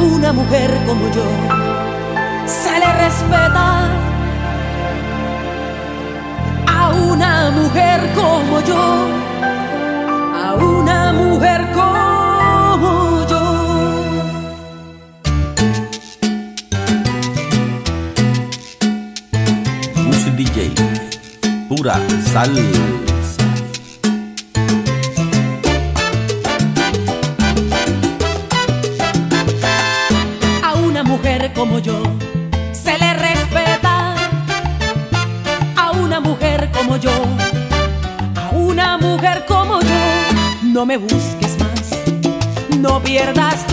Una mujer como yo se le respeta. A una mujer como yo. A una mujer como yo. Music DJ, pura salsa. Como yo se le respeta. A una mujer como yo. A una mujer como yo. No me busques más. No pierdas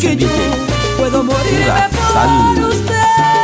que yo puedo morirme por usted.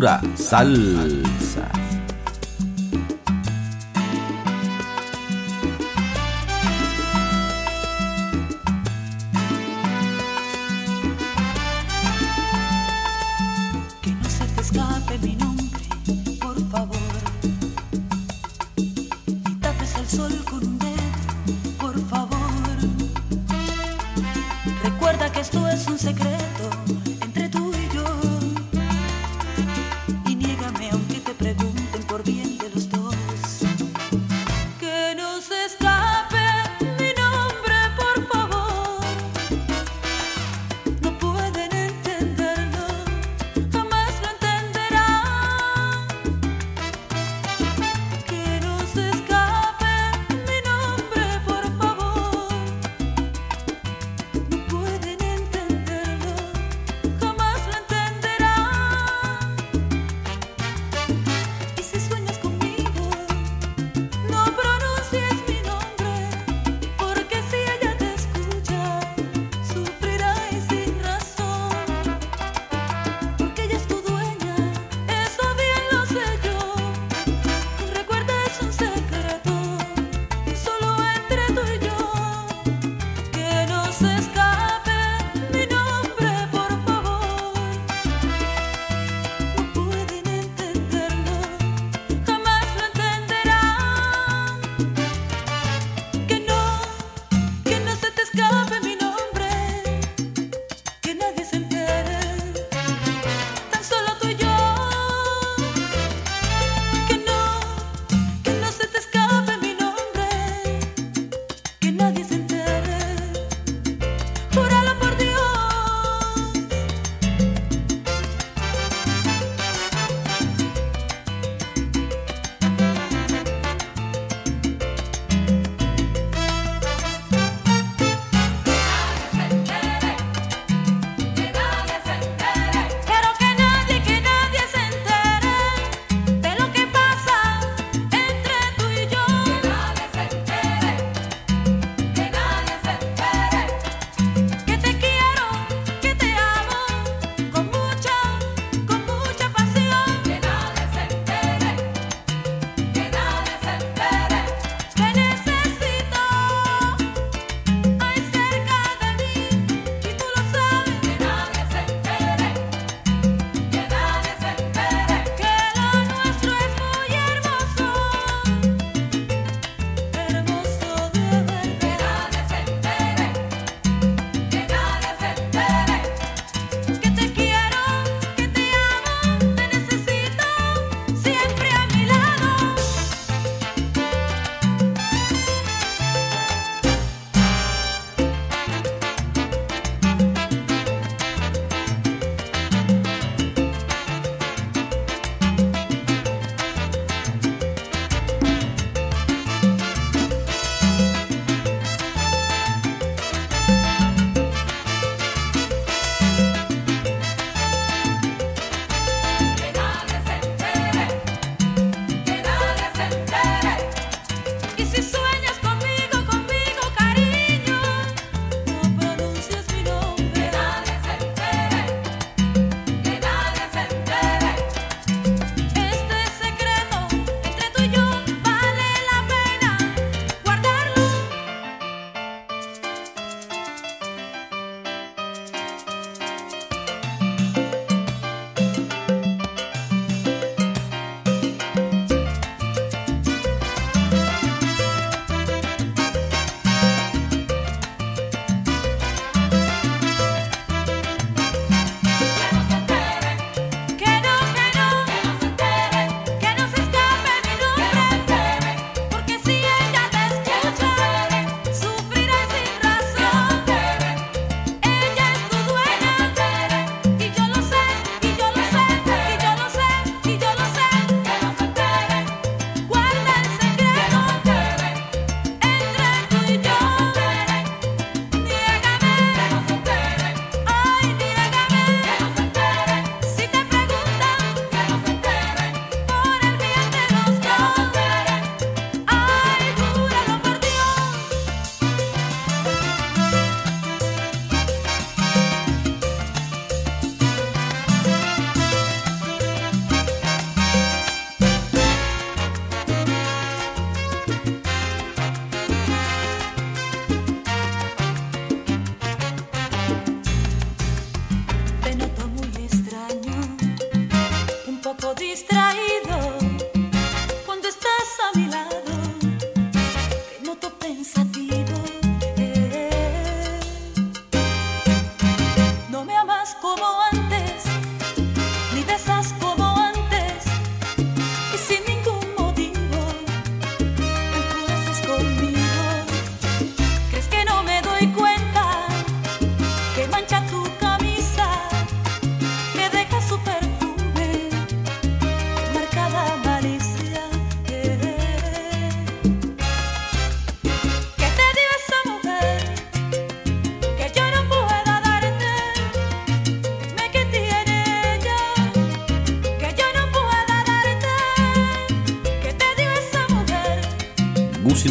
Salsa. Que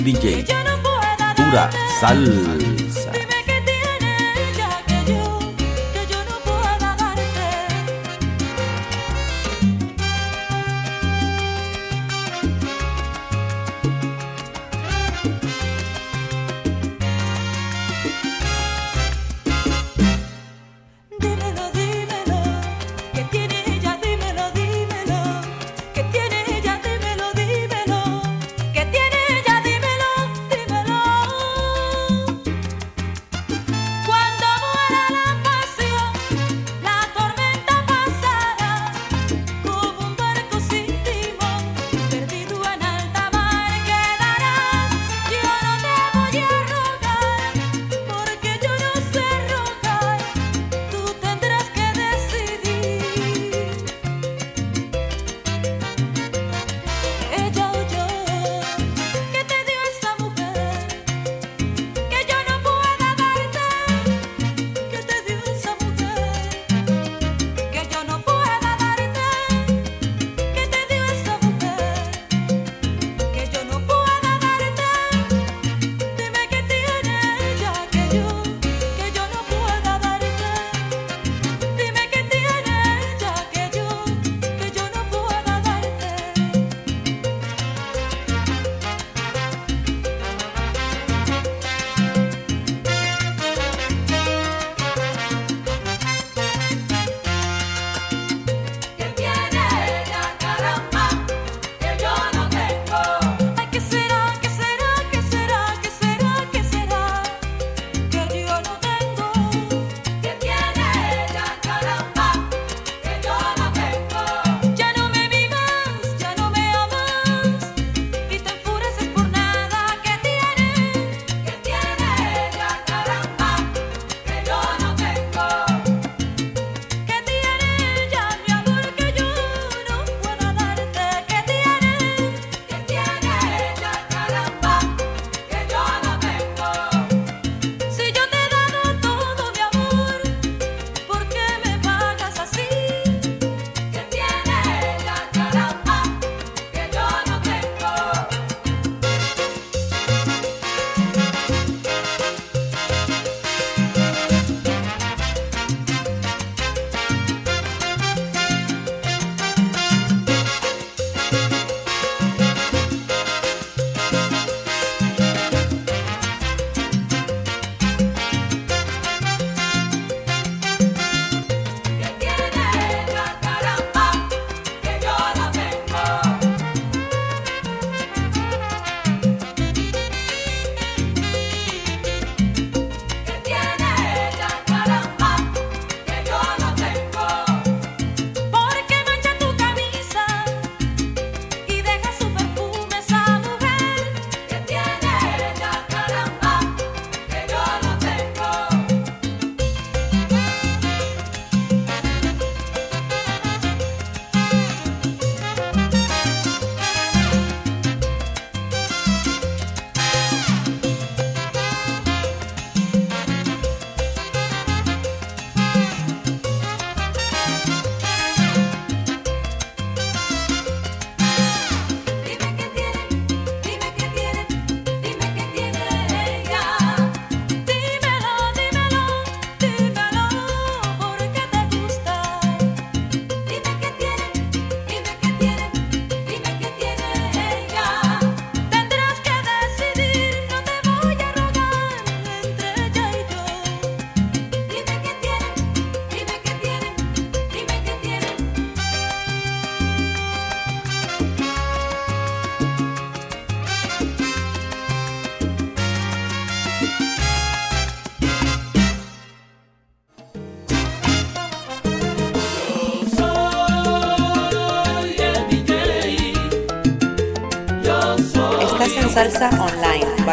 DJ Pura Sal.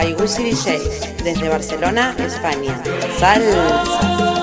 by Gusi DJ desde Barcelona, España. Sal.